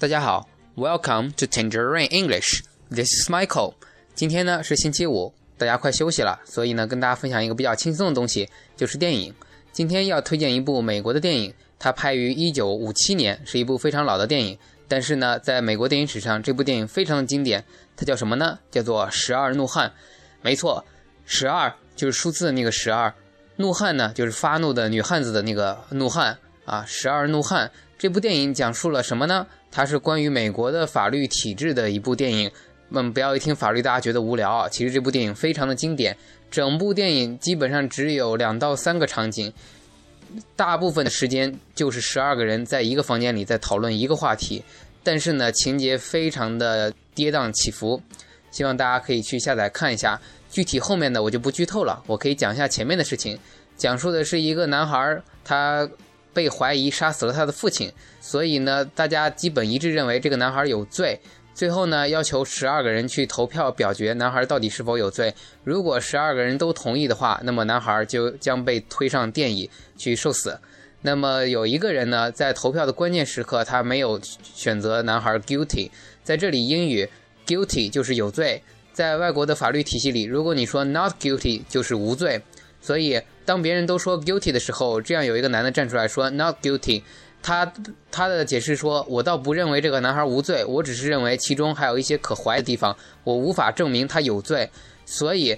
大家好，Welcome to Tangerine English. This is Michael. 今天呢是星期五，大家快休息了，所以呢跟大家分享一个比较轻松的东西，就是电影。今天要推荐一部美国的电影，它拍于一九五七年，是一部非常老的电影。但是呢，在美国电影史上，这部电影非常的经典。它叫什么呢？叫做《十二怒汉》。没错，十二就是数字的那个十二，怒汉呢就是发怒的女汉子的那个怒汉啊。十二怒汉这部电影讲述了什么呢？它是关于美国的法律体制的一部电影。嗯，不要一听法律大家觉得无聊啊。其实这部电影非常的经典，整部电影基本上只有两到三个场景，大部分的时间就是十二个人在一个房间里在讨论一个话题。但是呢，情节非常的跌宕起伏，希望大家可以去下载看一下。具体后面的我就不剧透了，我可以讲一下前面的事情。讲述的是一个男孩，他。被怀疑杀死了他的父亲，所以呢，大家基本一致认为这个男孩有罪。最后呢，要求十二个人去投票表决男孩到底是否有罪。如果十二个人都同意的话，那么男孩就将被推上电椅去受死。那么有一个人呢，在投票的关键时刻，他没有选择男孩 guilty。在这里，英语 guilty 就是有罪。在外国的法律体系里，如果你说 not guilty 就是无罪。所以，当别人都说 guilty 的时候，这样有一个男的站出来说 not guilty，他他的解释说，我倒不认为这个男孩无罪，我只是认为其中还有一些可怀疑的地方，我无法证明他有罪。所以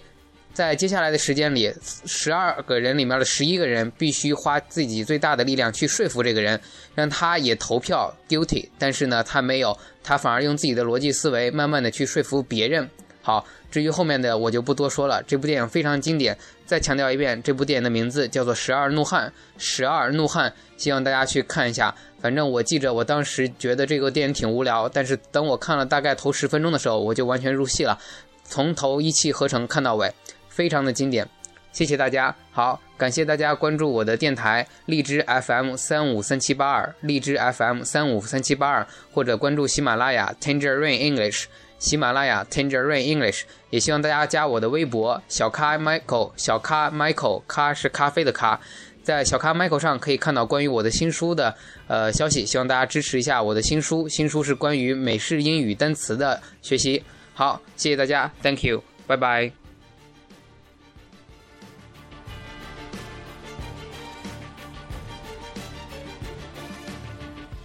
在接下来的时间里，十二个人里面的十一个人必须花自己最大的力量去说服这个人，让他也投票 guilty。但是呢，他没有，他反而用自己的逻辑思维，慢慢的去说服别人。好，至于后面的我就不多说了。这部电影非常经典，再强调一遍，这部电影的名字叫做《十二怒汉》。十二怒汉，希望大家去看一下。反正我记着，我当时觉得这个电影挺无聊，但是等我看了大概头十分钟的时候，我就完全入戏了，从头一气呵成看到尾，非常的经典。谢谢大家，好，感谢大家关注我的电台荔枝 FM 三五三七八二，荔枝 FM 三五三七八二，或者关注喜马拉雅 Tangerine English。喜马拉雅 Tangerine English，也希望大家加我的微博小咖 Michael，小咖 Michael，咖是咖啡的咖，在小咖 Michael 上可以看到关于我的新书的呃消息，希望大家支持一下我的新书，新书是关于美式英语单词的学习。好，谢谢大家，Thank you，拜拜。